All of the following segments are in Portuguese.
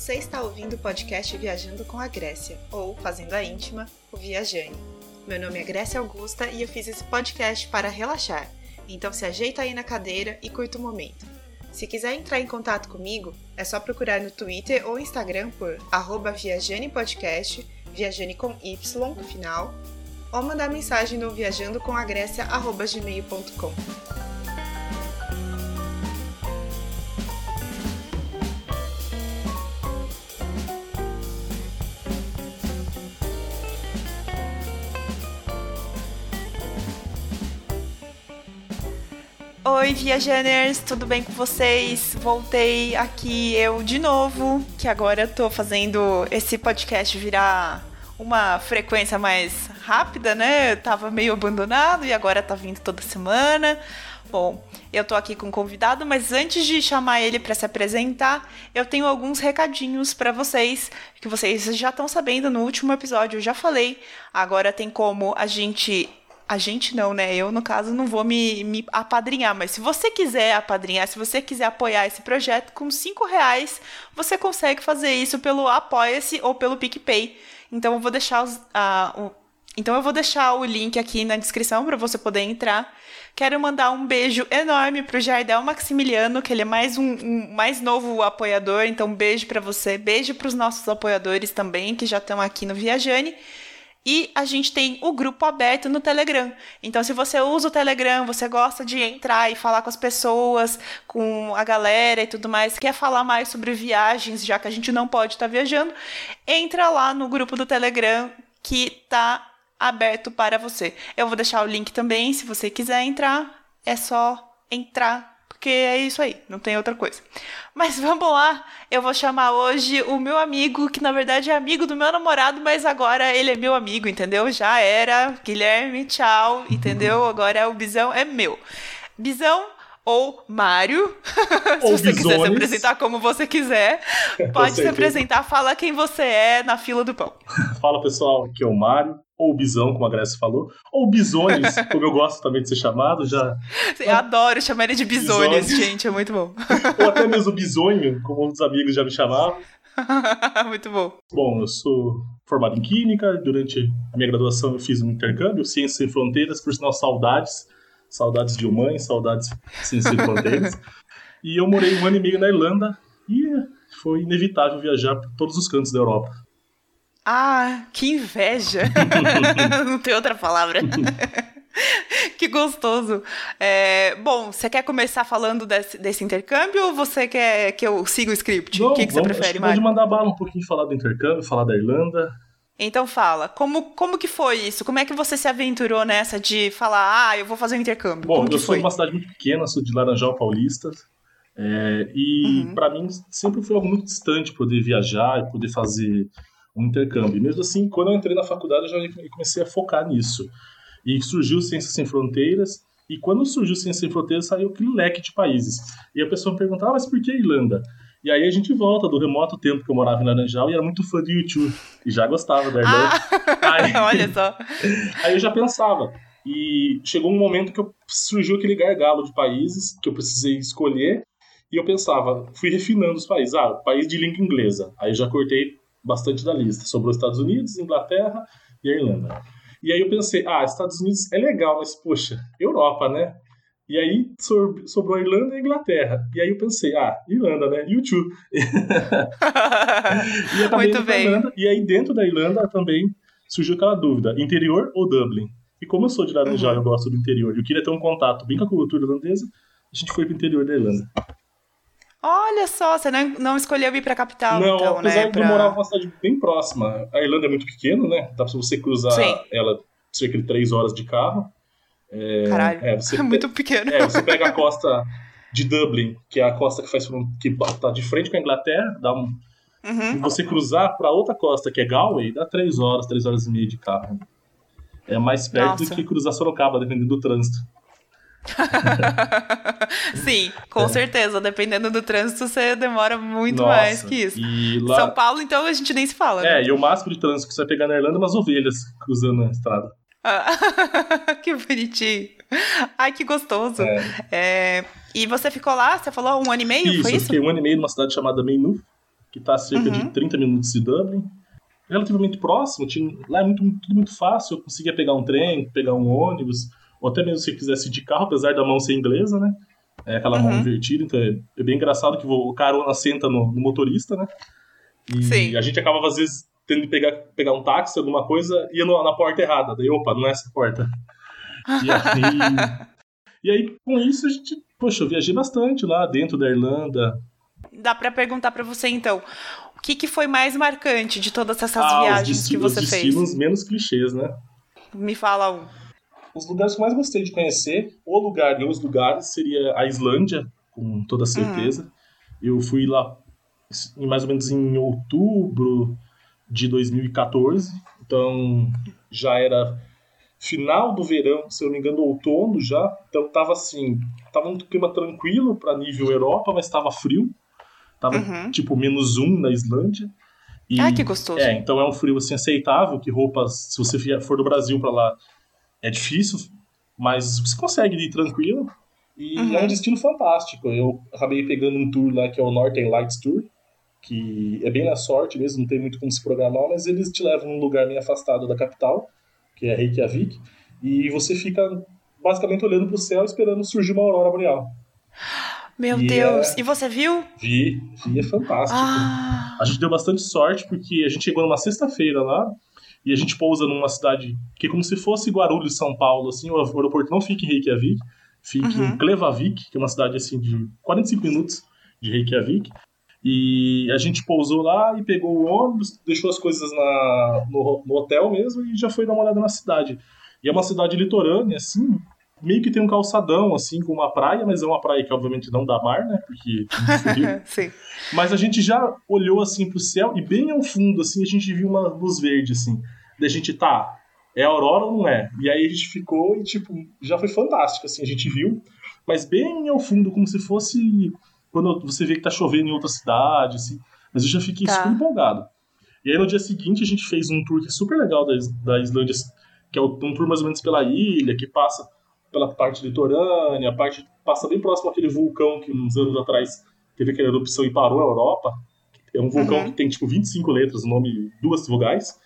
Você está ouvindo o podcast Viajando com a Grécia, ou Fazendo a Íntima, o Viajane. Meu nome é Grécia Augusta e eu fiz esse podcast para relaxar, então se ajeita aí na cadeira e curta o momento. Se quiser entrar em contato comigo, é só procurar no Twitter ou Instagram por arroba viajanepodcast, viajane com Y no final, ou mandar mensagem no viajandocomagrécia.gmail.com. Oi, viajaners, tudo bem com vocês? Voltei aqui eu de novo, que agora eu tô fazendo esse podcast virar uma frequência mais rápida, né? Eu tava meio abandonado e agora tá vindo toda semana. Bom, eu tô aqui com um convidado, mas antes de chamar ele para se apresentar, eu tenho alguns recadinhos para vocês, que vocês já estão sabendo no último episódio, eu já falei. Agora tem como a gente a gente não, né? Eu, no caso, não vou me, me apadrinhar, mas se você quiser apadrinhar, se você quiser apoiar esse projeto, com cinco reais você consegue fazer isso pelo Apoia-se ou pelo PicPay. Então eu vou deixar os, o, então eu vou deixar o link aqui na descrição para você poder entrar. Quero mandar um beijo enorme pro Jardel Maximiliano, que ele é mais um, um mais novo apoiador, então beijo para você, beijo para os nossos apoiadores também que já estão aqui no Viajane. E a gente tem o grupo aberto no Telegram. Então, se você usa o Telegram, você gosta de entrar e falar com as pessoas, com a galera e tudo mais, quer falar mais sobre viagens, já que a gente não pode estar tá viajando, entra lá no grupo do Telegram que está aberto para você. Eu vou deixar o link também, se você quiser entrar, é só entrar porque é isso aí, não tem outra coisa. Mas vamos lá, eu vou chamar hoje o meu amigo, que na verdade é amigo do meu namorado, mas agora ele é meu amigo, entendeu? Já era, Guilherme, tchau, entendeu? Agora o Bisão é meu. Bisão, ou Mário, se você quiser se apresentar como você quiser, pode se apresentar, fala quem você é na fila do pão. Fala pessoal, aqui é o Mário, ou Bisão, como a Graça falou, ou Bisones, como eu gosto também de ser chamado, já... Eu adoro chamar ele de Bisones, Bisones. gente, é muito bom. ou até mesmo Bisonho, como um dos amigos já me chamavam. muito bom. Bom, eu sou formado em Química, durante a minha graduação eu fiz um intercâmbio, Ciências Sem Fronteiras, por sinal, saudades, saudades de mãe, saudades Sem Fronteiras. e eu morei um ano e meio na Irlanda, e foi inevitável viajar por todos os cantos da Europa. Ah, que inveja! Não tem outra palavra. que gostoso. É, bom, você quer começar falando desse, desse, intercâmbio ou você quer que eu siga o script? o que, que vamos, você prefere, Mário? Pode mandar bala um pouquinho falar do intercâmbio, falar da Irlanda. Então fala, como, como que foi isso? Como é que você se aventurou nessa de falar, ah, eu vou fazer um intercâmbio? Bom, como eu sou de uma cidade muito pequena, sou de Laranjal Paulista. É, e uhum. para mim sempre foi algo muito distante poder viajar e poder fazer um intercâmbio. E mesmo assim, quando eu entrei na faculdade, eu já comecei a focar nisso. E surgiu Ciências Sem Fronteiras, e quando surgiu Ciências Sem Fronteiras, saiu aquele leque de países. E a pessoa me perguntava, ah, mas por que Irlanda? E aí a gente volta do remoto tempo que eu morava em Laranjal e era muito fã de YouTube. E já gostava da Irlanda. Ah, aí, olha só. Aí eu já pensava. E chegou um momento que eu, surgiu aquele gargalo de países que eu precisei escolher. E eu pensava, fui refinando os países. Ah, país de língua inglesa. Aí eu já cortei bastante da lista. Sobrou Estados Unidos, Inglaterra e Irlanda. E aí eu pensei, ah, Estados Unidos é legal, mas poxa, Europa, né? E aí sobrou a Irlanda e a Inglaterra. E aí eu pensei, ah, Irlanda, né? YouTube. e Muito bem. Irlanda, e aí dentro da Irlanda também surgiu aquela dúvida, interior ou Dublin? E como eu sou de Laranjal, uhum. eu gosto do interior, e eu queria ter um contato bem com a cultura irlandesa, a gente foi pro interior da Irlanda. Olha só, você não, não escolheu ir pra capital, não, então, apesar né? de eu morar numa cidade bem próxima. A Irlanda é muito pequena, né? Dá pra você cruzar Sim. ela cerca de três horas de carro. É, Caralho, é, você é muito pequeno. É, você pega a costa de Dublin, que é a costa que faz que tá de frente com a Inglaterra, dá um, uhum. e você cruzar para outra costa, que é Galway, dá três horas, três horas e meia de carro. É mais perto Nossa. do que cruzar Sorocaba, dependendo do trânsito. Sim, com é. certeza. Dependendo do trânsito, você demora muito Nossa, mais que isso. Lá... São Paulo, então, a gente nem se fala. É, né? e o máximo de trânsito que você vai pegar na Irlanda é umas ovelhas cruzando a estrada. Que bonitinho. Ai, que gostoso. É. É... E você ficou lá, você falou um ano e meio, isso, foi isso? Eu fiquei um ano e meio numa cidade chamada Maynooth. que está a cerca uhum. de 30 minutos de Dublin. Relativamente próximo, tinha, lá é muito, tudo muito fácil, eu conseguia pegar um trem, pegar um ônibus, ou até mesmo se quisesse ir de carro, apesar da mão ser inglesa, né? É aquela uhum. mão invertida, então é, é, bem engraçado que o carona senta no, no motorista, né? E Sim. a gente acabava, às vezes, tendo que pegar, pegar um táxi, alguma coisa, ia no, na porta errada. Daí, opa, não é essa porta. E aí, e aí, com isso, a gente, poxa, eu viajei bastante lá dentro da Irlanda. Dá para perguntar para você, então, o que, que foi mais marcante de todas essas ah, viagens que você os fez? Os menos clichês, né? Me fala um. Os lugares que eu mais gostei de conhecer, o lugar e os lugares, seria a Islândia, com toda certeza. Uhum. Eu fui lá mais ou menos em outubro de 2014, então já era final do verão, se eu não me engano, outono já. Então tava assim, tava um clima tranquilo para nível Europa, mas estava frio. Tava uhum. tipo menos um na Islândia. E, ah, que gostoso. É, então é um frio assim aceitável, que roupas, se você for do Brasil para lá, é difícil, mas você consegue ir tranquilo. E uhum. é um destino fantástico. Eu acabei pegando um tour lá que é o Northern Lights Tour, que é bem na sorte mesmo, não tem muito como se programar, mas eles te levam num lugar meio afastado da capital que é Reykjavik, e você fica basicamente olhando para o céu esperando surgir uma aurora boreal. Meu e Deus! É... E você viu? Vi, vi, é fantástico. Ah. A gente deu bastante sorte porque a gente chegou numa sexta-feira lá e a gente pousa numa cidade que é como se fosse Guarulhos, São Paulo, assim, o aeroporto não fica em Reykjavik, fica uhum. em Klevavik, que é uma cidade assim de 45 minutos de Reykjavik. E a gente pousou lá e pegou o ônibus, deixou as coisas na, no, no, hotel mesmo e já foi dar uma olhada na cidade. E é uma cidade litorânea, assim, meio que tem um calçadão, assim, com uma praia, mas é uma praia que obviamente não dá mar, né? Porque. Sim. Mas a gente já olhou assim pro céu e bem ao fundo, assim, a gente viu uma luz verde, assim. Daí a gente, tá, é aurora ou não é? E aí a gente ficou e, tipo, já foi fantástico, assim, a gente viu, mas bem ao fundo, como se fosse quando você vê que tá chovendo em outra cidade, assim. Mas eu já fiquei tá. super empolgado. E aí no dia seguinte a gente fez um tour que é super legal da, da Islândia, que é um tour mais ou menos pela ilha, que passa pela parte litorânea, a parte passa bem próximo àquele vulcão que uns anos atrás teve aquela erupção e parou a Europa. É um vulcão uhum. que tem tipo 25 letras, o nome duas vogais.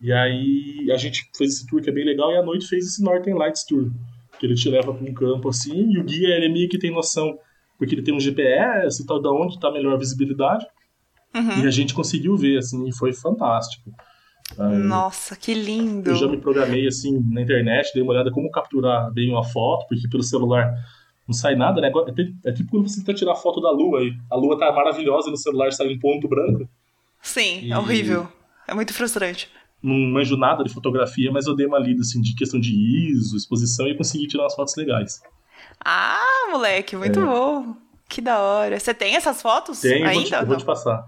E aí a gente fez esse tour que é bem legal e à noite fez esse Northern Lights Tour, que ele te leva para um campo assim, e o guia ele é meio que tem noção porque ele tem um GPS e tal, da onde está a melhor visibilidade. Uhum. E a gente conseguiu ver, assim, e foi fantástico. Nossa, que lindo! Eu já me programei, assim, na internet, dei uma olhada como capturar bem uma foto, porque pelo celular não sai nada, né? É, é tipo quando você tenta tirar foto da lua e a lua tá maravilhosa e no celular sai um ponto branco. Sim, e... é horrível. É muito frustrante. Não manjo nada de fotografia, mas eu dei uma lida, assim, de questão de ISO, exposição e consegui tirar umas fotos legais. Ah, moleque, muito é. bom. Que da hora. Você tem essas fotos Tenho, ainda? Vou te, vou te passar.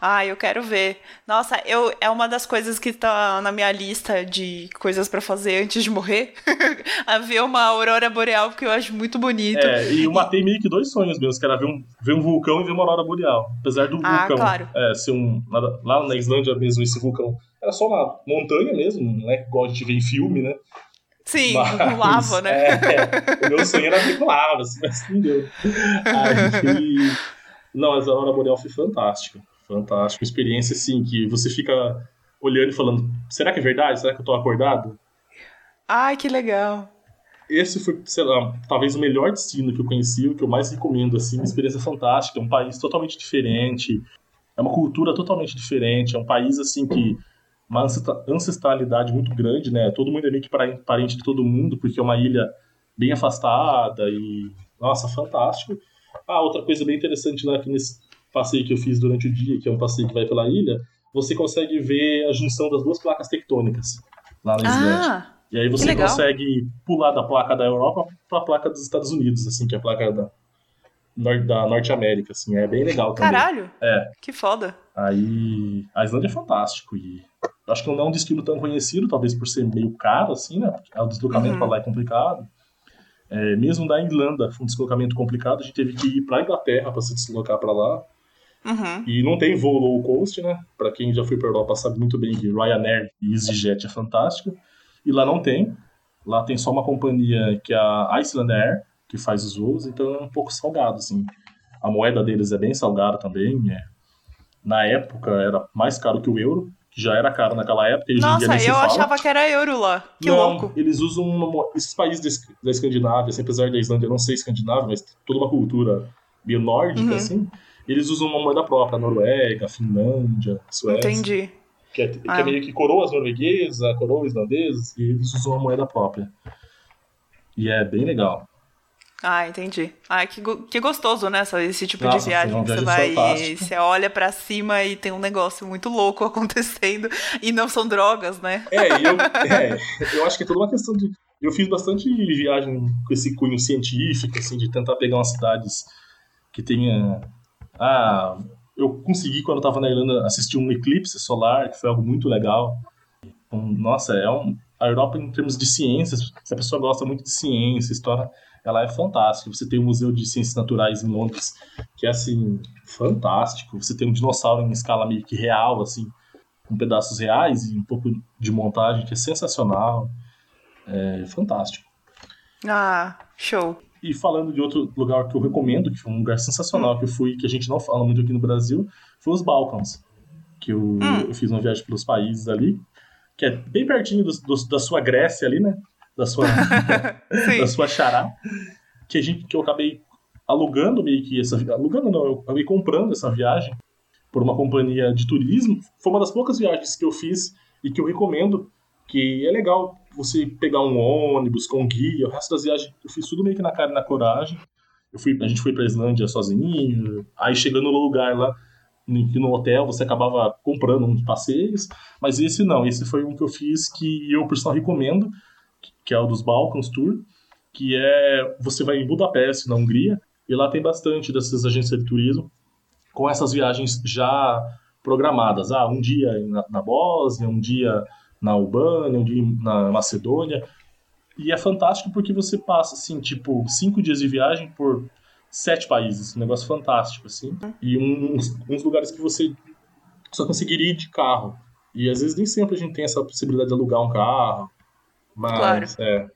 Ah, eu quero ver. Nossa, eu é uma das coisas que tá na minha lista de coisas para fazer antes de morrer. a ver uma aurora boreal, porque eu acho muito bonito. É, e eu matei meio que dois sonhos meus, que era ver um, ver um vulcão e ver uma aurora boreal. Apesar do ah, vulcão claro. é, ser um. Lá na Islândia mesmo, esse vulcão. Era só uma montanha mesmo, não é igual a gente vê em filme, né? Sim, mas, com lava, né? É, o meu sonho era ver com lava, assim, mas não deu. Aí, não, mas a Aurora Boreal foi fantástica. Fantástica. Experiência, assim, que você fica olhando e falando: será que é verdade? Será que eu tô acordado? Ai, que legal. Esse foi, sei lá, talvez o melhor destino que eu conheci, o que eu mais recomendo, assim, uma experiência fantástica. É um país totalmente diferente, é uma cultura totalmente diferente, é um país, assim, que uma ancestralidade muito grande, né? Todo mundo é meio que parente de todo mundo, porque é uma ilha bem afastada e, nossa, fantástico. Ah, outra coisa bem interessante lá que nesse passeio que eu fiz durante o dia, que é um passeio que vai pela ilha, você consegue ver a junção das duas placas tectônicas lá na Islândia. Ah, e aí você consegue pular da placa da Europa para a placa dos Estados Unidos, assim, que é a placa da, da Norte América, assim, é bem legal também. Caralho! É. Que foda. Aí, a Islândia é fantástico e acho que não é um destino tão conhecido, talvez por ser meio caro, assim, né? Porque o deslocamento uhum. para lá é complicado. É, mesmo da Irlanda foi um deslocamento complicado, a gente teve que ir para Inglaterra para se deslocar para lá. Uhum. E não tem voo low cost, né? Para quem já foi para Europa sabe muito bem que Ryanair e EasyJet é fantástico. E lá não tem. Lá tem só uma companhia que é a Iceland Air, que faz os voos, então é um pouco salgado, assim. A moeda deles é bem salgada também, é na época era mais caro que o euro, que já era caro naquela época. E Nossa, eu fala. achava que era euro lá. Que não, louco. Eles usam uma, esses países da Escandinávia, assim, apesar da Islândia não ser escandinava, mas toda uma cultura meio nórdica, uhum. assim, eles usam uma moeda própria, Noruega, Finlândia, Suécia. Entendi. Que é, que é ah. é meio que coroas norueguesas, coroas islandesas, e eles usam uma moeda própria. E é bem legal. Ah, entendi. Ah, que, que gostoso, né? Esse tipo Nossa, de viagem que você vai. Você olha para cima e tem um negócio muito louco acontecendo. E não são drogas, né? É, eu, é, eu acho que é toda uma questão de. Eu fiz bastante viagem com esse cunho científico, assim, de tentar pegar umas cidades que tenha. Ah, eu consegui, quando eu tava na Irlanda, assistir um eclipse solar, que foi algo muito legal. Nossa, é um, a Europa, em termos de ciências, se a pessoa gosta muito de ciência, história, ela é fantástica. Você tem o Museu de Ciências Naturais em Londres, que é assim, fantástico. Você tem um dinossauro em escala meio que real, assim, com pedaços reais e um pouco de montagem, que é sensacional. É fantástico. Ah, show. E falando de outro lugar que eu recomendo, que foi um lugar sensacional que eu fui, que a gente não fala muito aqui no Brasil, foi os Balcãs. Que eu, hum. eu fiz uma viagem pelos países ali, que é bem pertinho do, do, da sua Grécia ali, né? Da sua, da sua xará, que, a gente, que eu acabei alugando meio que essa alugando não, eu acabei comprando essa viagem por uma companhia de turismo. Foi uma das poucas viagens que eu fiz e que eu recomendo, que é legal você pegar um ônibus com um guia, o resto das viagens eu fiz tudo meio que na cara e na coragem. Eu fui, a gente foi pra Islândia sozinho, aí chegando no lugar lá, no hotel você acabava comprando uns passeios, mas esse não, esse foi um que eu fiz que eu, por sinal, recomendo, que é o dos Balkans Tour, que é você vai em Budapeste, na Hungria, e lá tem bastante dessas agências de turismo com essas viagens já programadas. Ah, um dia na, na Bósnia, um dia na Albânia, um dia na Macedônia. E é fantástico porque você passa, assim, tipo, cinco dias de viagem por sete países. Um negócio fantástico, assim. E uns, uns lugares que você só conseguiria ir de carro. E às vezes nem sempre a gente tem essa possibilidade de alugar um carro. Mas claro. é,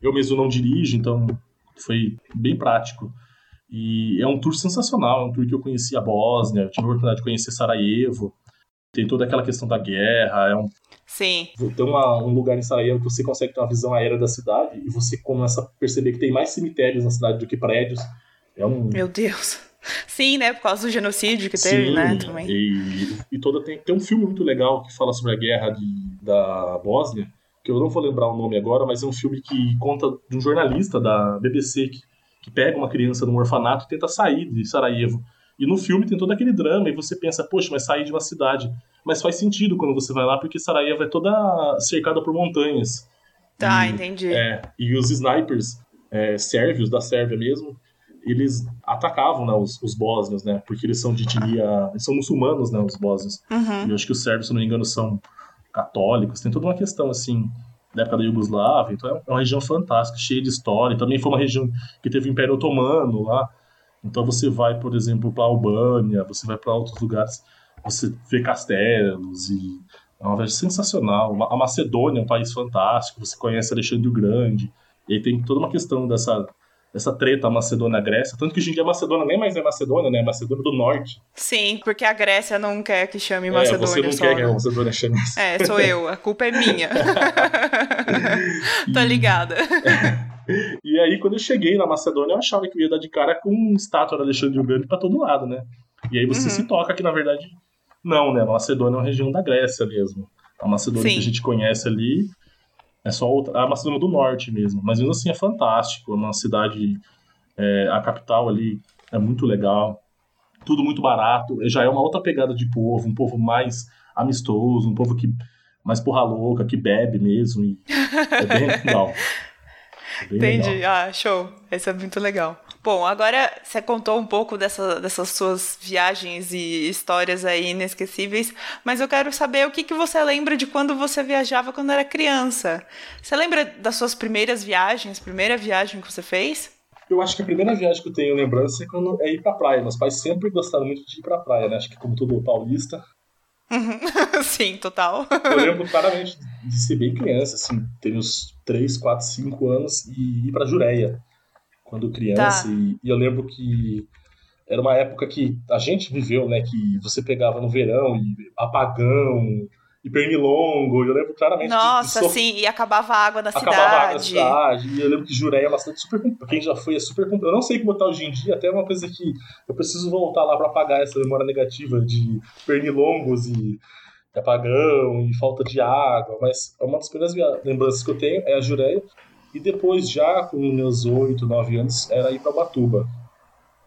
eu mesmo não dirijo, então foi bem prático. E é um tour sensacional, é um tour que eu conheci a Bósnia, tive a oportunidade de conhecer Sarajevo, tem toda aquela questão da guerra, é um... Sim. Tem uma, um lugar em Sarajevo que você consegue ter uma visão aérea da cidade e você começa a perceber que tem mais cemitérios na cidade do que prédios. É um... Meu Deus. Sim, né? Por causa do genocídio que teve, Sim, né? Também. E, e toda tem, tem um filme muito legal que fala sobre a guerra de, da Bósnia, que eu não vou lembrar o nome agora, mas é um filme que conta de um jornalista da BBC que, que pega uma criança num orfanato e tenta sair de Sarajevo. E no filme tem todo aquele drama, e você pensa, poxa, mas sair de uma cidade. Mas faz sentido quando você vai lá, porque Sarajevo é toda cercada por montanhas. Tá, e, entendi. É, e os snipers é, sérvios, da Sérvia mesmo, eles atacavam né, os, os bósnios, né? Porque eles são de etnia. Eles são muçulmanos, né? Os bósnios. Uhum. E eu acho que os sérvios, se não me engano, são católicos, tem toda uma questão assim da época da Iugoslávia, então é uma região fantástica, cheia de história. Também foi uma região que teve o Império Otomano lá. Então você vai, por exemplo, para a Albânia, você vai para outros lugares, você vê castelos e é uma viagem sensacional. A Macedônia é um país fantástico, você conhece Alexandre o Grande. E aí tem toda uma questão dessa essa treta Macedônia-Grécia. Tanto que hoje em dia a Macedônia nem mais é Macedônia, né? É Macedônia do Norte. Sim, porque a Grécia não quer que chame é, Macedônia. Você não só, quer que a Macedônia chame É, sou eu. A culpa é minha. Tô ligada. E aí, quando eu cheguei na Macedônia, eu achava que eu ia dar de cara com um estátua de Alexandre o Grande pra todo lado, né? E aí você uhum. se toca que, na verdade, não, né? A Macedônia é uma região da Grécia mesmo. A Macedônia Sim. que a gente conhece ali é só outra, a Macedônia do Norte mesmo. Mas mesmo assim é fantástico. É uma cidade. É, a capital ali é muito legal. Tudo muito barato. Já é uma outra pegada de povo, um povo mais amistoso, um povo que mais porra louca, que bebe mesmo. E é bem legal. Entendi. Legal. Ah, show. Esse é muito legal. Bom, agora você contou um pouco dessa, dessas suas viagens e histórias aí inesquecíveis, mas eu quero saber o que, que você lembra de quando você viajava quando era criança. Você lembra das suas primeiras viagens, primeira viagem que você fez? Eu acho que a primeira viagem que eu tenho lembrança é, quando, é ir pra praia. Meus pais sempre gostaram muito de ir pra praia, né? Acho que como todo paulista, Uhum. Sim, total. Eu lembro claramente de ser bem criança, assim, ter uns 3, 4, 5 anos e ir pra Jureia quando criança. Tá. E, e, eu lembro que era uma época que a gente viveu, né? Que você pegava no verão e apagão, e pernilongo, eu lembro claramente. Nossa, sim, e acabava a água da acabava cidade. Acabava a água da cidade, e eu lembro que Jureia é cidade super. Quem já foi é super. Eu não sei como tá hoje em dia, até é uma coisa que eu preciso voltar lá para apagar essa memória negativa de pernilongos e apagão e falta de água, mas uma das primeiras lembranças que eu tenho é a Jureia, e depois, já com meus 8, 9 anos, era ir para Batuba.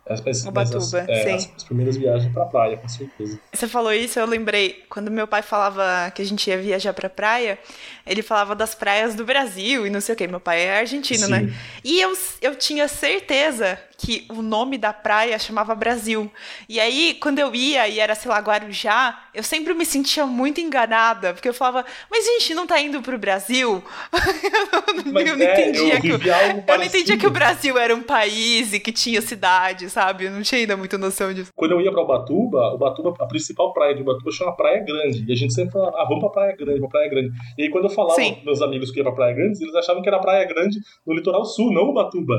As, as, Ubatuba, as, é, as, as, primeiras viagens pra praia, com certeza. Você falou isso, eu lembrei, quando meu pai falava que a gente ia viajar pra praia, ele falava das praias do Brasil e não sei o que. Meu pai é argentino, né? Sim. né? E eu, eu tinha certeza que o nome da praia chamava Brasil. E aí, quando eu ia e era, sei lá, Guarujá, eu sempre me sentia muito enganada, porque eu falava, mas a gente não tá indo pro Brasil? eu não, eu não é, entendia, eu que, eu não entendia que o Brasil era um país e que tinha cidade, sabe? Eu não tinha ainda muita noção disso. Quando eu ia pra Ubatuba, Ubatuba, a principal praia de Ubatuba chama Praia Grande. E a gente sempre falava, ah, vamos pra Praia Grande, pra Praia Grande. E aí, quando eu falava Sim. com meus amigos que ia pra Praia Grande, eles achavam que era Praia Grande no litoral sul, não Ubatuba.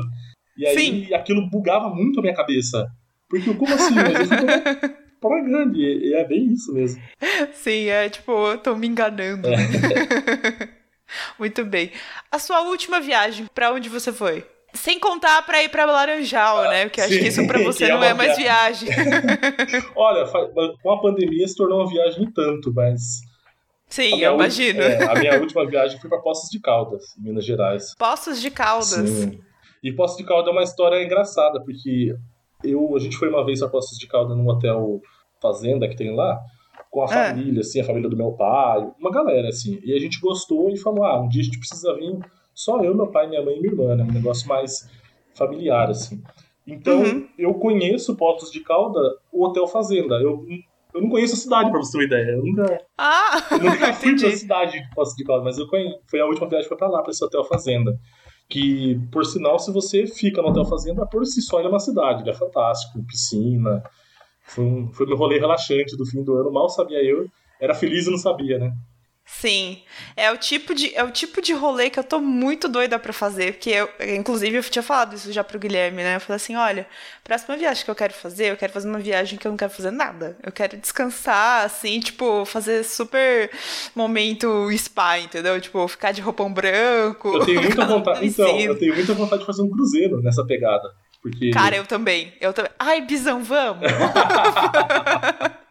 E aí Sim. aquilo bugava muito a minha cabeça. Porque como assim? Mas eu pra grande. E é bem isso mesmo. Sim, é tipo, tô me enganando. É. muito bem. A sua última viagem, para onde você foi? Sem contar para ir para Laranjal, ah, né? Porque sim, acho que isso para você é não é, mais viagem. Olha, com a pandemia se tornou uma viagem tanto, mas. Sim, eu imagino. É, a minha última viagem foi para Poços de Caldas, em Minas Gerais. Poços de Caldas. Sim. E Poços de Caldas é uma história engraçada, porque eu, a gente foi uma vez a Poços de Caldas num hotel fazenda que tem lá, com a é. família, assim, a família do meu pai, uma galera, assim. E a gente gostou e falou, ah, um dia a gente precisa vir só eu, meu pai, minha mãe e minha irmã, né? Um negócio mais familiar, assim. Então, uhum. eu conheço Poços de Caldas, o Hotel Fazenda. Eu, eu não conheço a cidade, pra você ter uma ideia. Eu nunca, ah, eu nunca fui pra cidade de Poços de Caldas, mas eu conheço, foi a última viagem que foi pra lá, pra esse Hotel Fazenda que, por sinal, se você fica no Hotel Fazenda, por si só ele é uma cidade, ele é fantástico, piscina. Foi, um, foi meu rolê relaxante do fim do ano, mal sabia eu, era feliz e não sabia, né? Sim, é o tipo de é o tipo de rolê que eu tô muito doida para fazer, porque eu, inclusive eu tinha falado isso já pro Guilherme, né? Eu falei assim, olha, próxima viagem que eu quero fazer, eu quero fazer uma viagem que eu não quero fazer nada. Eu quero descansar assim, tipo, fazer super momento spa, entendeu? Tipo, ficar de roupão branco. Eu tenho muita vontade, então, eu tenho muita vontade de fazer um cruzeiro nessa pegada, porque Cara, eu também. Eu também. Ai, Bisão, vamos.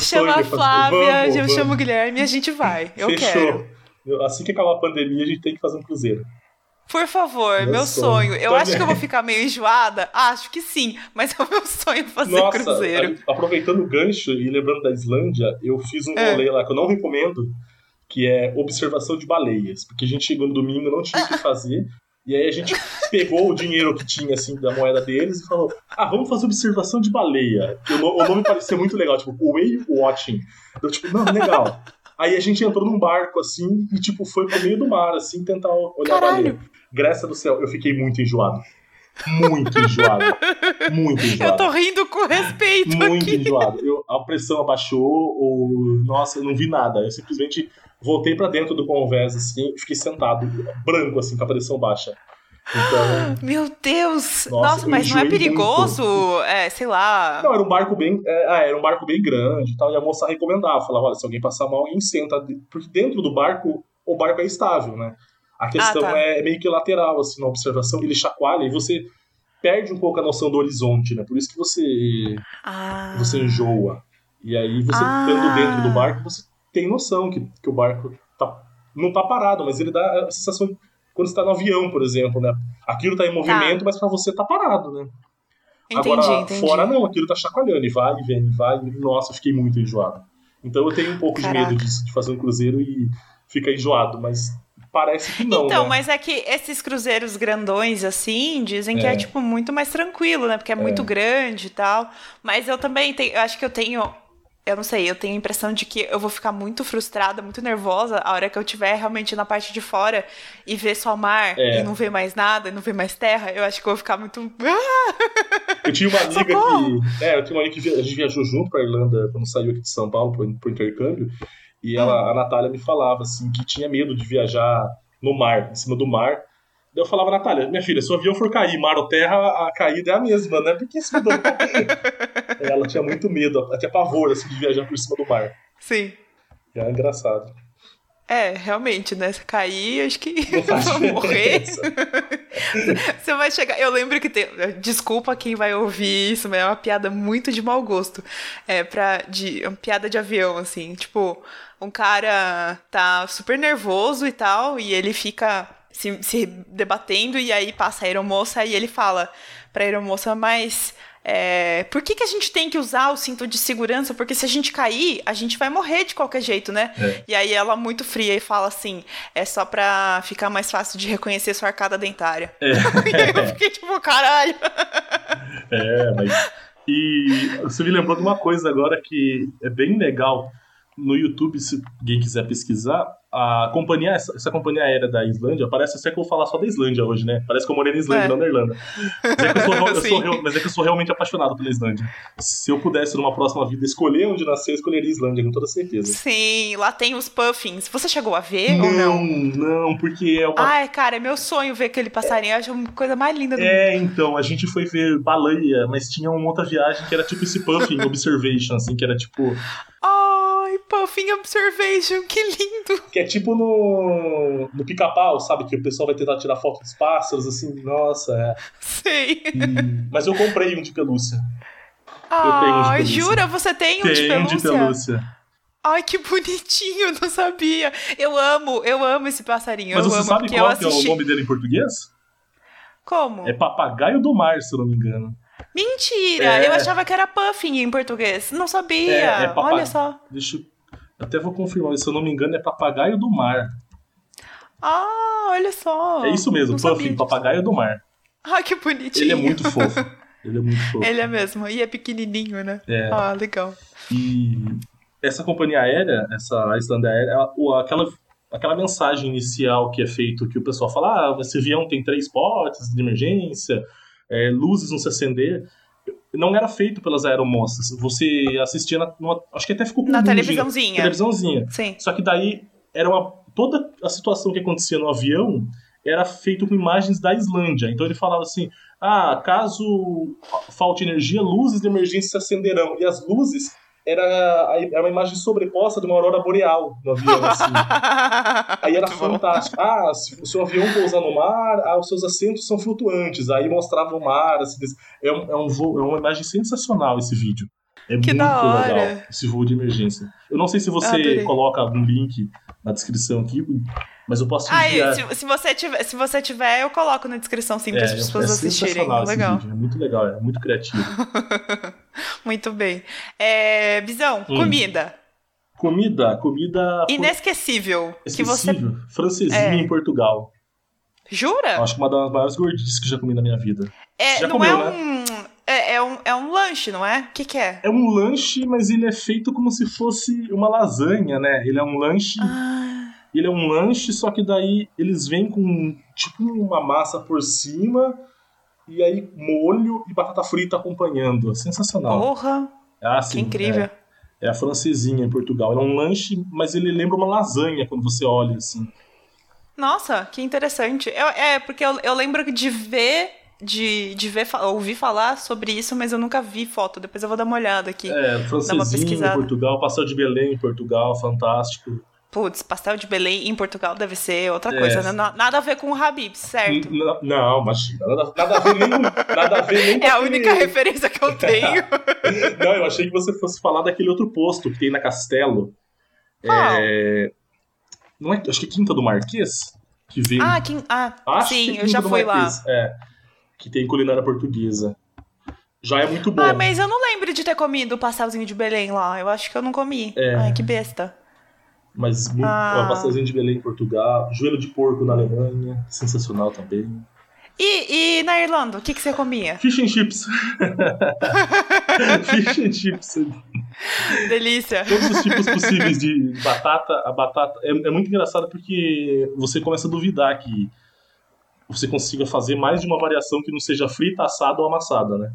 Chama a Flávia, vamos, eu vamos. chamo o Guilherme e a gente vai. Eu Fechou. quero. Assim que acabar a pandemia, a gente tem que fazer um cruzeiro. Por favor, meu, meu sonho. sonho. Eu Também. acho que eu vou ficar meio enjoada. Acho que sim, mas é o meu sonho fazer Nossa, cruzeiro. Aproveitando o gancho e lembrando da Islândia, eu fiz um é. rolê lá que eu não recomendo, que é observação de baleias. Porque a gente chegou no domingo, não tinha o que fazer. E aí a gente pegou o dinheiro que tinha, assim, da moeda deles e falou: ah, vamos fazer observação de baleia. O, o nome parecia muito legal, tipo, Whale Watching. Eu, tipo, não, legal. Aí a gente entrou num barco, assim, e, tipo, foi pro meio do mar, assim, tentar olhar Caralho. a baleia. Graça do céu, eu fiquei muito enjoado. Muito enjoado. Muito enjoado. Eu tô rindo com respeito. Muito aqui. enjoado. Eu, a pressão abaixou, ou. Nossa, eu não vi nada. Eu simplesmente voltei para dentro do convés, assim, e fiquei sentado, branco, assim, com a pressão baixa. Então, Meu Deus! Nossa, nossa mas não é perigoso? É, sei lá. Não, era um barco bem. É, ah, era um barco bem grande e tal. E a moça recomendava, falava, olha, se alguém passar mal, alguém senta. Porque dentro do barco, o barco é estável, né? A questão ah, tá. é meio que lateral, assim, na observação, ele chacoalha e você perde um pouco a noção do horizonte, né? Por isso que você. Ah. Você enjoa. E aí, você ah. estando dentro do barco, você tem noção que, que o barco tá, não tá parado, mas ele dá a sensação de quando você tá no avião, por exemplo, né? Aquilo tá em movimento, tá. mas para você tá parado, né? Entendi, Agora, entendi. fora não, aquilo tá chacoalhando e vai, e vem, e vai. E, nossa, fiquei muito enjoado. Então eu tenho um pouco Caraca. de medo de, de fazer um cruzeiro e ficar enjoado, mas parece que não. Então, né? mas é que esses cruzeiros grandões, assim, dizem que é, é tipo muito mais tranquilo, né? Porque é, é, muito grande e tal. Mas eu também tenho, eu acho que eu tenho eu não sei, eu tenho a impressão de que eu vou ficar muito frustrada, muito nervosa a hora que eu estiver realmente na parte de fora e ver só mar é. e não ver mais nada, e não ver mais terra. Eu acho que eu vou ficar muito. eu tinha uma amiga Socorro! que. É, eu tinha uma amiga que a gente viajou junto pra Irlanda quando saiu aqui de São Paulo pro, pro intercâmbio. E ela, hum. a Natália me falava assim que tinha medo de viajar no mar, em cima do mar, eu falava, Natália, minha filha, se o avião for cair, mar ou terra, a caída é a mesma, né? Porque isso mudou. ela tinha muito medo, ela tinha pavor assim, de viajar por cima do mar. Sim. É engraçado. É, realmente, né? Se cair, acho que vai morrer. Você vai chegar. Eu lembro que tem. Desculpa quem vai ouvir isso, mas é uma piada muito de mau gosto. É pra. De, é uma piada de avião, assim. Tipo, um cara tá super nervoso e tal, e ele fica se, se debatendo, e aí passa a aeromoça e ele fala pra aeromoça, mas é, por que, que a gente tem que usar o cinto de segurança? Porque se a gente cair, a gente vai morrer de qualquer jeito, né? É. E aí ela, muito fria, e fala assim: é só pra ficar mais fácil de reconhecer sua arcada dentária. É. e aí eu fiquei tipo, caralho. É, mas. E você me lembrou de uma coisa agora que é bem legal. No YouTube, se alguém quiser pesquisar, a companhia, essa, essa, companhia aérea da Islândia, parece até que eu vou falar só da Islândia hoje, né? Parece que eu morei na Islândia, é. não na Irlanda. Mas é, que eu sou, eu sou, mas é que eu sou realmente apaixonado pela Islândia. Se eu pudesse, numa próxima vida, escolher onde nascer, eu escolheria a Islândia, com toda certeza. Sim, lá tem os puffins. Você chegou a ver não, ou não? Não, porque é uma... Ai, cara, é meu sonho ver aquele passarinho. Eu acho a coisa mais linda do é, mundo. É, então, a gente foi ver baleia, mas tinha uma outra viagem que era tipo esse puffin observation, assim, que era tipo... Ai, Puffin Observation, que lindo! Que é tipo no, no pica-pau, sabe? Que o pessoal vai tentar tirar foto dos pássaros, assim, nossa, é. Sei. E... Mas eu comprei um de pelúcia. Ah, um jura? Você tem um Tenho de pelúcia? de pelúcia. Ai, que bonitinho, não sabia. Eu amo, eu amo esse passarinho. Mas eu você amo, sabe qual é o nome dele em português? Como? É papagaio do mar, se eu não me engano. Mentira! É... Eu achava que era puffin em português. Não sabia. É, é papa... Olha só. Deixa eu... Até vou confirmar, se eu não me engano, é papagaio do mar. Ah, olha só. É isso mesmo, puffin, papagaio do mar. Ah, que bonitinho. Ele é muito fofo. Ele é muito fofo. Ele é mesmo. E é pequenininho, né? É. Ah, legal. E essa companhia aérea, essa Islândia Aérea, aquela, aquela mensagem inicial que é feito, que o pessoal fala, ah, esse avião tem três portas de emergência, é, luzes não se acender, não era feito pelas aeromoças. Você assistia na, numa, acho que até ficou com na televisãozinha. Televisãozinha. Sim. Só que daí era uma toda a situação que acontecia no avião era feito com imagens da Islândia. Então ele falava assim: "Ah, caso falte energia, luzes de emergência se acenderão". E as luzes era, era uma imagem sobreposta de uma aurora boreal no avião, assim. Aí era fantástico. Ah, o seu avião pousar no mar, ah, os seus assentos são flutuantes. Aí mostrava o mar. Assim, é, um, é, um voo, é uma imagem sensacional esse vídeo. É que muito legal esse voo de emergência. Eu não sei se você coloca algum link na descrição aqui, mas eu posso ah, enviar... se, se, você tiver, se você tiver, eu coloco na descrição sim, para é, as pessoas é assistirem. Legal. É muito legal, é muito criativo. muito bem. É, Bisão, hum. comida. Comida, comida. Inesquecível. Que você... Francesinha é. em Portugal. Jura? Acho que uma das maiores gordices que já comi na minha vida. É, já não comeu, é né? um. É, é, um, é um lanche, não é? O que, que é? É um lanche, mas ele é feito como se fosse uma lasanha, né? Ele é um lanche. Ah ele é um lanche, só que daí eles vêm com tipo uma massa por cima e aí molho e batata frita acompanhando. É sensacional. Porra! É assim, que incrível. É, é, a francesinha em Portugal. Ele é um lanche, mas ele lembra uma lasanha quando você olha assim. Nossa, que interessante. Eu, é, porque eu, eu lembro de ver de, de ver, ouvir falar sobre isso, mas eu nunca vi foto. Depois eu vou dar uma olhada aqui. É, francesinha em Portugal, pastel de Belém em Portugal, fantástico. Putz, pastel de Belém em Portugal deve ser outra é. coisa, né? Nada a ver com o Habib, certo? N não, imagina. Nada, nada, a ver nem, nada a ver nem É a única referência que eu tenho. não, eu achei que você fosse falar daquele outro posto que tem na Castelo. É... Não é, acho que é Quinta do Marquês? Que vem... Ah, quim... ah sim, é eu já fui lá. É, que tem culinária portuguesa. Já é muito bom. Ah, mas eu não lembro de ter comido o pastelzinho de Belém lá. Eu acho que eu não comi. É. Ai, que besta. Mas muito, ah. pastelzinho de Belém em Portugal, joelho de porco na Alemanha, sensacional também. E, e na Irlanda, o que, que você comia? Fish and chips. Fish and chips. Delícia. Todos os tipos possíveis de batata. A batata é, é muito engraçado porque você começa a duvidar que você consiga fazer mais de uma variação que não seja frita, assada ou amassada, né?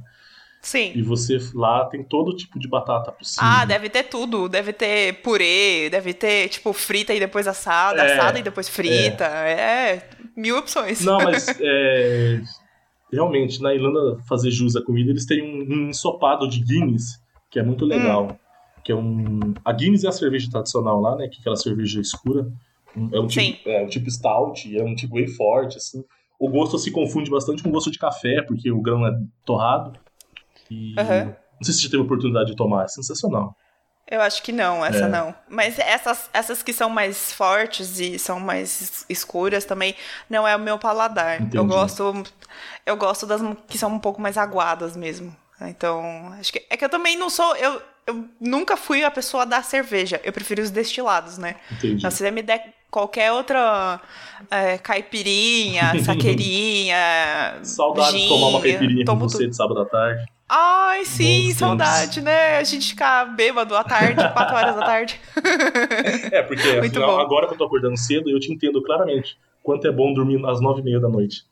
Sim. E você lá tem todo tipo de batata possível. Ah, deve ter tudo. Deve ter purê, deve ter, tipo, frita e depois assada, é, assada e depois frita. É. é. mil opções. Não, mas é, realmente, na Irlanda, fazer jus à comida, eles têm um, um ensopado de Guinness, que é muito legal. Hum. Que é um. A Guinness é a cerveja tradicional lá, né? Que é aquela cerveja escura. É um tipo, é um tipo stout, é um tipo bem forte, assim. O gosto se confunde bastante com o gosto de café, porque o grão é torrado. E uhum. não sei se você teve a oportunidade de tomar, é sensacional. Eu acho que não, essa é. não. Mas essas, essas que são mais fortes e são mais escuras também, não é o meu paladar. Entendi. Eu gosto eu gosto das que são um pouco mais aguadas mesmo. Então, acho que é que eu também não sou eu, eu nunca fui a pessoa da cerveja. Eu prefiro os destilados, né? Entendi. Então, se você me der qualquer outra é, caipirinha, saqueirinha, Saudade gin, de tomar uma caipirinha com você de sábado à tarde. Ai, sim, saudade, né? A gente ficar bêbado à tarde, 4 horas da tarde. é, porque afinal, agora que eu tô acordando cedo, eu te entendo claramente quanto é bom dormir às 9 e meia da noite.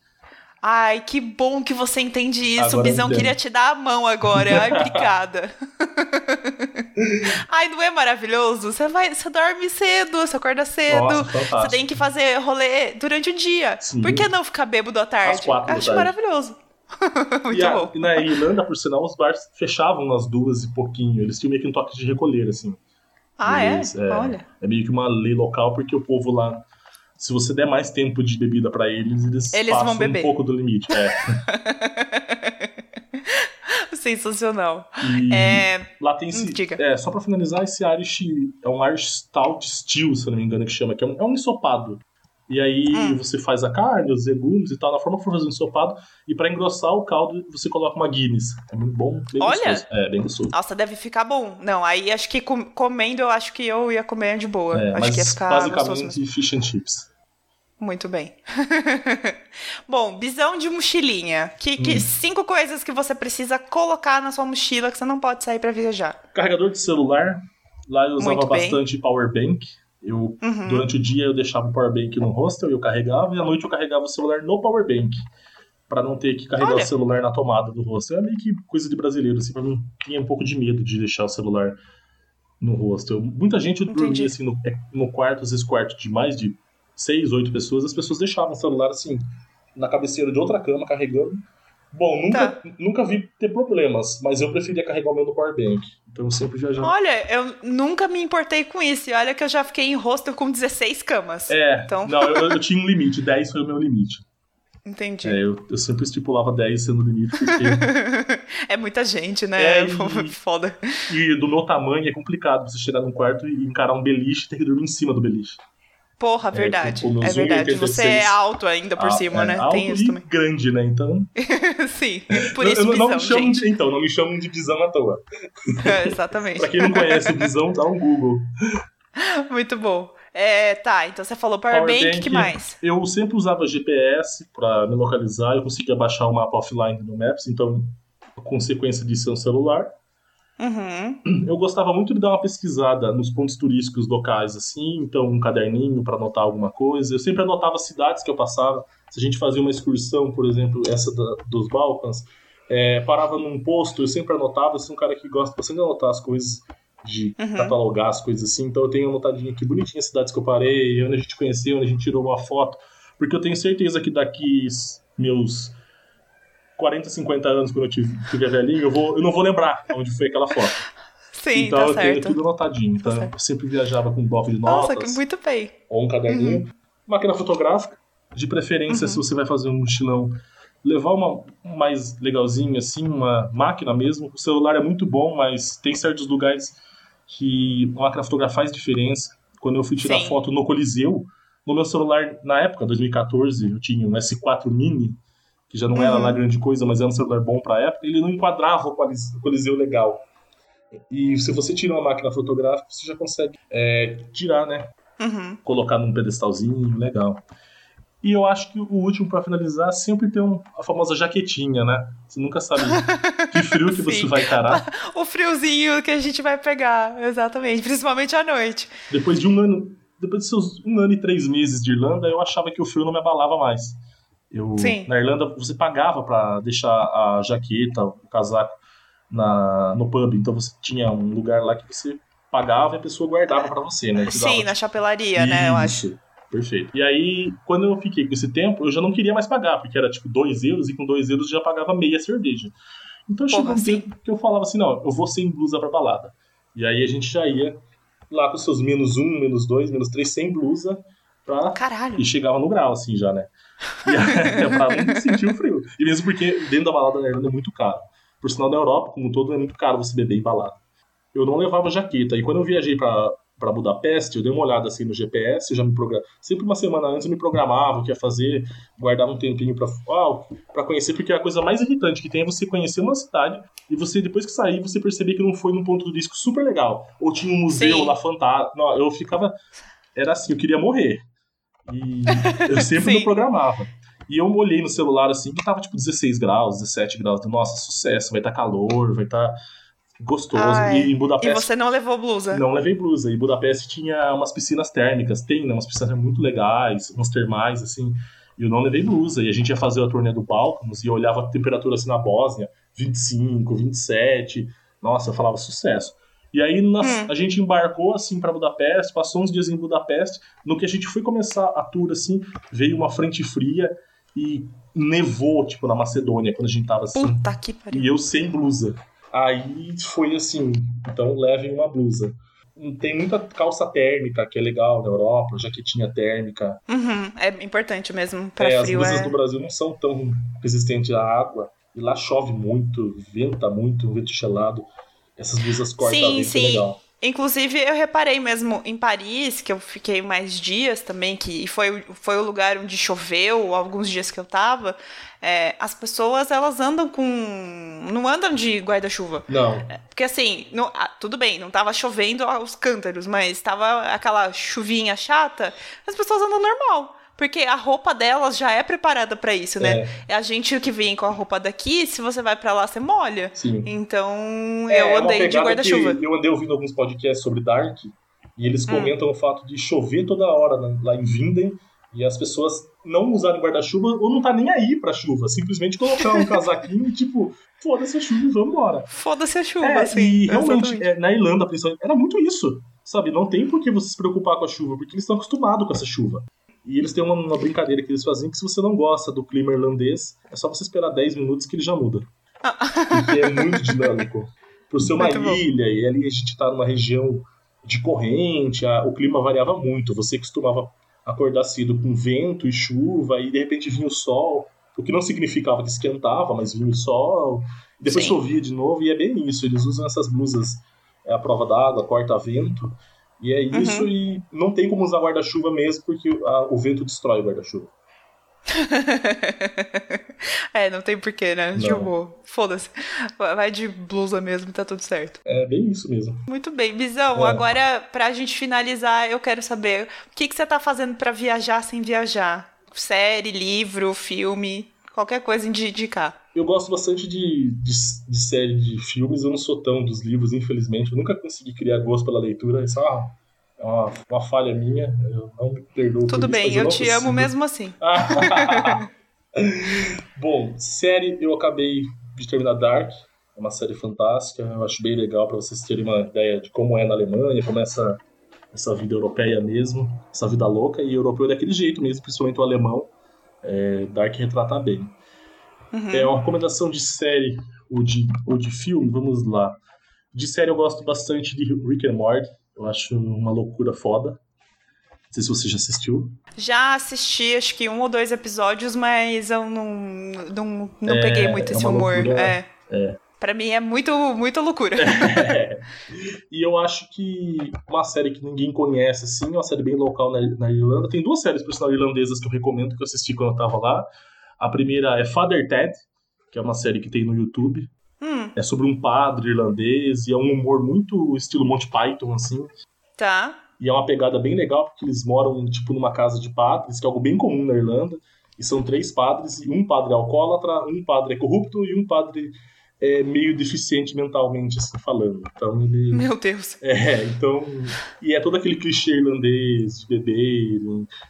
Ai, que bom que você entende isso. Agora o Bisão queria te dar a mão agora. Ai, obrigada. Ai, não é maravilhoso? Você vai, você dorme cedo, você acorda cedo. Nossa, você tem que fazer rolê durante o dia. Sim. Por que não ficar bêbado à tarde? Acho maravilhoso. Muito e, a, bom. e na Irlanda, por sinal, os bares fechavam nas duas e pouquinho. Eles tinham meio que um toque de recolher, assim. Ah, eles, é? é? Olha. É meio que uma lei local, porque o povo lá. Se você der mais tempo de bebida para eles, eles, eles passam vão beber. um pouco do limite. É. Sensacional. E é... Lá tem esse. Diga. É, só pra finalizar, esse Irish. É um Irish Stout Steel, se não me engano, que chama, que é um, é um ensopado. E aí hum. você faz a carne, os legumes e tal, na forma que for fazer um ensopado. E para engrossar o caldo, você coloca uma Guinness. É muito bom, bem Olha. gostoso. É, bem gostoso. Nossa, deve ficar bom. Não, aí acho que comendo, eu acho que eu ia comer de boa. É, acho mas que ia ficar basicamente fish and chips. Muito bem. bom, bisão de mochilinha. Que, que hum. cinco coisas que você precisa colocar na sua mochila que você não pode sair para viajar. Carregador de celular. Lá eu usava bastante power bank eu, uhum. Durante o dia eu deixava o powerbank no hostel, eu carregava, e à noite eu carregava o celular no powerbank. para não ter que carregar Olha. o celular na tomada do hostel. É meio que coisa de brasileiro, assim, pra mim tinha um pouco de medo de deixar o celular no hostel. Muita gente Entendi. dormia assim no, é, no quarto, às vezes quarto de mais de seis, oito pessoas, as pessoas deixavam o celular assim na cabeceira de outra cama, carregando, Bom, nunca, tá. nunca vi ter problemas, mas eu preferia carregar o meu no powerbank. Então eu sempre viajava. Olha, eu nunca me importei com isso. E olha que eu já fiquei em hostel com 16 camas. É. Então... Não, eu, eu tinha um limite. 10 foi o meu limite. Entendi. É, eu, eu sempre estipulava 10 sendo o limite, porque... é muita gente, né? É, e, Foda. E do meu tamanho é complicado você chegar num quarto e encarar um beliche e ter que dormir em cima do beliche. Porra, verdade. É, tipo, é verdade. Você é alto ainda por ah, cima, é, né? Alto Tem isso também. grande, né? Então. Sim, por isso eu, eu não, me chamam de, Então, não me chamam de bisão à toa. É, exatamente. pra quem não conhece o bisão, dá um Google. Muito bom. É, tá, então você falou Powerbank, Power que mais? Eu sempre usava GPS para me localizar, eu conseguia baixar o mapa offline no Maps, então a consequência disso é um celular. Uhum. Eu gostava muito de dar uma pesquisada nos pontos turísticos locais, assim, então um caderninho para anotar alguma coisa. Eu sempre anotava cidades que eu passava. Se a gente fazia uma excursão, por exemplo, essa da, dos Balcãs, é, parava num posto, eu sempre anotava. Eu sou um cara que gosta bastante de anotar as coisas, de uhum. catalogar as coisas assim. Então eu tenho anotadinho aqui bonitinho as cidades que eu parei, onde a gente conheceu, onde a gente tirou uma foto. Porque eu tenho certeza que daqui meus 40, 50 anos, quando eu tiver velhinho, eu, vou, eu não vou lembrar onde foi aquela foto. Sim, então tá eu certo. tenho tudo anotadinho. Então tá eu sempre viajava com um bloco de notas. Nossa, muito bem. Ou um caderninho. Uhum. Máquina fotográfica, de preferência, uhum. se você vai fazer um mochilão, levar uma mais legalzinha, assim, uma máquina mesmo. O celular é muito bom, mas tem certos lugares que a máquina fotográfica faz diferença. Quando eu fui tirar Sim. foto no Coliseu, no meu celular, na época, 2014, eu tinha um S4 Mini, que já não era uhum. lá grande coisa, mas era um celular bom para época, ele não enquadrava o Coliseu legal. E se você tira uma máquina fotográfica, você já consegue é, tirar, né? Uhum. Colocar num pedestalzinho, legal. E eu acho que o último para finalizar sempre tem um, a famosa jaquetinha, né? Você nunca sabe que frio que você vai encarar. O friozinho que a gente vai pegar, exatamente, principalmente à noite. Depois de um ano, depois de seus um ano e três meses de Irlanda, eu achava que o frio não me abalava mais. Eu. Na Irlanda, você pagava para deixar a jaqueta, o casaco na, no pub. Então você tinha um lugar lá que você pagava e a pessoa guardava para você, né? Sim, na chapelaria, Isso. né? Eu acho. Perfeito. E aí, quando eu fiquei com esse tempo, eu já não queria mais pagar, porque era tipo 2 euros, e com 2 euros já pagava meia cerveja. Então chegou um assim? tempo que eu falava assim, não, eu vou sem blusa pra balada. E aí a gente já ia lá com seus menos um, menos dois, menos três, sem blusa. Pra... Caralho. E chegava no grau, assim, já, né? E não sentir o frio. E mesmo porque dentro da balada da Irlanda é muito caro. Por sinal, da Europa, como um todo, é muito caro você beber em balada. Eu não levava jaqueta. E quando eu viajei pra, para Budapeste, eu dei uma olhada assim no GPS, já me programa. Sempre uma semana antes eu me programava o que ia fazer, guardava um tempinho para ah, conhecer, porque a coisa mais irritante que tem é você conhecer uma cidade e você, depois que sair, você perceber que não foi num ponto turístico super legal. Ou tinha um museu Sim. lá fantástico. Não, eu ficava. Era assim, eu queria morrer. E eu sempre me programava. E eu olhei no celular assim, que tava tipo 16 graus, 17 graus. Nossa, sucesso, vai estar tá calor, vai estar. Tá gostoso. Ai, e em Budapeste. E você não levou blusa? Não levei blusa. E Budapeste tinha umas piscinas térmicas. Tem, né? Umas piscinas muito legais, umas termais, assim. E eu não levei blusa. E a gente ia fazer a turnê do Balkans e eu olhava a temperatura assim na Bósnia: 25, 27. Nossa, eu falava sucesso. E aí nós, hum. a gente embarcou assim para Budapeste, passou uns dias em Budapeste. No que a gente foi começar a tour assim, veio uma frente fria e nevou, tipo, na Macedônia, quando a gente tava assim. Puta que pariu. E eu sem blusa. Aí foi assim, então levem uma blusa. Tem muita calça térmica, que é legal na Europa, jaquetinha térmica. Uhum, é importante mesmo para é, frio. As blusas é... do Brasil não são tão resistentes à água. E lá chove muito, venta muito, um vento gelado. Essas blusas cortam sim, sim. legal. Inclusive, eu reparei mesmo em Paris, que eu fiquei mais dias também, que foi, foi o lugar onde choveu, alguns dias que eu tava. É, as pessoas, elas andam com. Não andam de guarda-chuva. Não. É, porque assim, não, ah, tudo bem, não tava chovendo aos cântaros, mas tava aquela chuvinha chata, as pessoas andam normal. Porque a roupa delas já é preparada para isso, né? É. é. a gente que vem com a roupa daqui, se você vai para lá, você molha. Sim. Então, é, eu é andei de guarda-chuva. Eu andei ouvindo alguns podcasts sobre Dark, e eles hum. comentam hum. o fato de chover toda hora né, lá em Vinden, e as pessoas não usarem guarda-chuva ou não tá nem aí pra chuva. Simplesmente colocar um casaquinho e, tipo, foda-se a chuva e vamos embora. Foda-se a chuva, é, assim. E realmente, é, na Irlanda, principalmente, era muito isso. Sabe, não tem por que você se preocupar com a chuva, porque eles estão acostumados com essa chuva. E eles têm uma, uma, brincadeira que eles fazem que se você não gosta do clima irlandês, é só você esperar 10 minutos que ele já muda. Porque é muito dinâmico. Por ser uma ilha, bom. e ali a gente tá numa região de corrente, a, o clima variava muito. Você costumava acordar cedo com vento e chuva, e de repente vinha o sol, o que não significava que esquentava, mas vinha o sol, depois Sim. chovia de novo, e é bem isso. Eles usam essas blusas é a prova d'água, corta-vento, e é uhum. isso, uhum. e não tem como usar guarda-chuva mesmo, porque a, o vento destrói o guarda-chuva. é, não tem porquê, né? Não. Tipo, foda-se. Vai de blusa mesmo, tá tudo certo. É bem isso mesmo. Muito bem, Bizão. É. Agora, pra gente finalizar, eu quero saber o que, que você tá fazendo para viajar sem viajar? Série, livro, filme, qualquer coisa de indicar. Eu gosto bastante de, de, de, série de filmes, eu não sou tão dos livros, infelizmente. Eu nunca consegui criar gosto pela leitura. Isso é uma, é uma, uma falha minha. Eu não me perdoo. Tudo bem, eu, eu te consigo. amo mesmo assim. Bom, série eu acabei de terminar Dark. É uma série fantástica. Eu acho bem legal para vocês terem uma ideia de como é na Alemanha, como é essa, essa vida europeia mesmo, essa vida louca. E europeu é daquele jeito mesmo, principalmente o alemão. É, Dark retrata bem. Uhum. É uma recomendação de série ou de, ou de filme, vamos lá. De série eu gosto bastante de Rick and Morty. Eu acho uma loucura foda. Não sei se você já assistiu. Já assisti, acho que um ou dois episódios, mas eu não, não, não é, peguei muito é esse humor. Loucura, é. é. Pra mim é muito, muita loucura. É. E eu acho que uma série que ninguém conhece, assim, uma série bem local na, na Irlanda. Tem duas séries, por sinal, irlandesas que eu recomendo, que eu assisti quando eu tava lá. A primeira é Father Ted, que é uma série que tem no YouTube. Hum. É sobre um padre irlandês e é um humor muito estilo Monty Python, assim. Tá. E é uma pegada bem legal, porque eles moram, tipo, numa casa de padres, que é algo bem comum na Irlanda. E são três padres, e um padre é alcoólatra, um padre é corrupto e um padre é meio deficiente mentalmente, assim, falando. Então ele. Meu Deus! É, então. E é todo aquele clichê irlandês de beber.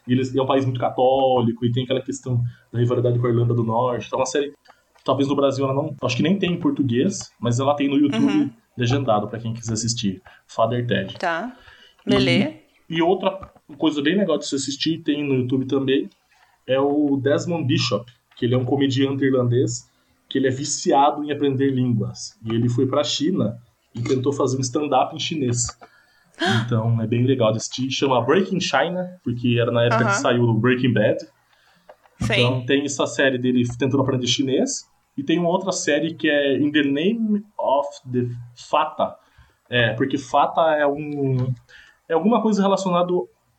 E eles, é um país muito católico e tem aquela questão da rivalidade com a Irlanda do Norte. Então é uma série. Talvez no Brasil ela não. Acho que nem tem em português, mas ela tem no YouTube uhum. legendado para quem quiser assistir. Father Ted. Tá. Lelê. E, e outra coisa bem legal de se assistir, tem no YouTube também, é o Desmond Bishop, que ele é um comediante irlandês que ele é viciado em aprender línguas. E ele foi para a China e tentou fazer um stand-up em chinês. Então é bem legal de assistir. Chama Breaking China, porque era na época uh -huh. que saiu o Breaking Bad. Sim. Então tem essa série dele tentando aprender chinês. E tem uma outra série que é In the Name of the Fata. É, porque Fata é um. É alguma coisa relacionada.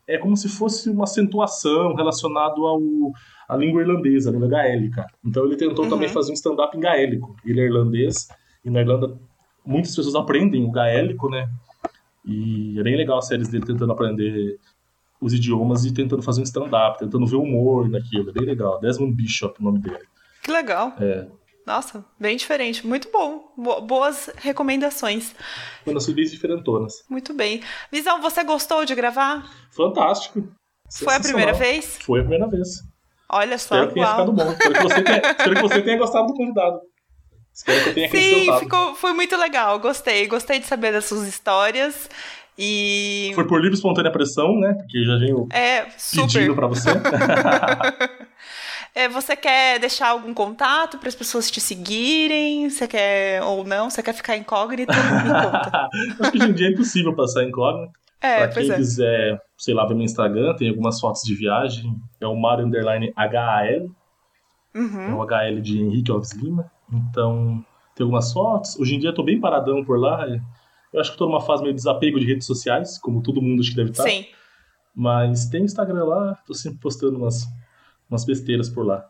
É como se fosse uma acentuação relacionado ao, à língua irlandesa, a língua gaélica. Então ele tentou uhum. também fazer um stand-up em gaélico. Ele é irlandês, e na Irlanda muitas pessoas aprendem o gaélico, né? E é bem legal as séries dele tentando aprender os idiomas e tentando fazer um stand-up, tentando ver humor naquilo. É bem legal. Desmond Bishop, o nome dele. Que legal. É. Nossa, bem diferente. Muito bom. boas recomendações. Recomendações bem diferentonas. Muito bem. Visão, você gostou de gravar? Fantástico. Foi a primeira vez? Foi a primeira vez. Olha só. Espero que tenha ficado bom. Espero que, você tenha, espero que você tenha gostado do convidado. Espero que eu tenha Sim, ficou, foi muito legal. Gostei. Gostei de saber das suas histórias. E. Foi por livre espontânea pressão, né? Porque já venho é, pedindo pra você. é, você quer deixar algum contato para as pessoas te seguirem? Você quer ou não? Você quer ficar incógnito? Me conta. Acho que hoje em dia é impossível passar incógnito. É, pra quem é. quiser, sei lá, ver no Instagram, tem algumas fotos de viagem. É o Mario Underline HAL. Uhum. É o HL de Henrique Alves Lima. Então, tem algumas fotos. Hoje em dia eu tô bem paradão por lá. Eu acho que tô numa fase meio desapego de redes sociais, como todo mundo acho que deve estar. Sim. Mas tem Instagram lá, tô sempre postando umas, umas besteiras por lá.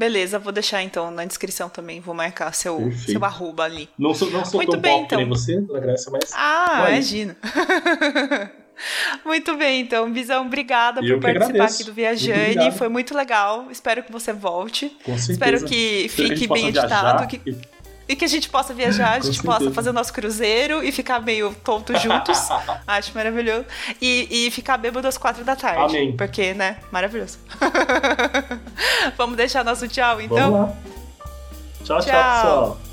Beleza, vou deixar então na descrição também, vou marcar seu, seu arroba ali. Não sou, não sou Muito tão bem, então. nem você, da Grécia, mas... Ah, imagina. Muito bem, então, Visão, obrigada Eu por participar agradeço. aqui do Viajane. Foi muito legal. Espero que você volte. Com certeza. Espero que fique bem editado. Que, e- que a gente possa viajar, a gente possa fazer o nosso cruzeiro e ficar meio tonto juntos. Acho maravilhoso. E, e ficar bêbado às quatro da tarde. Amém. Porque, né? Maravilhoso. Vamos deixar nosso tchau, então? Tchau, tchau, Tchau. pessoal.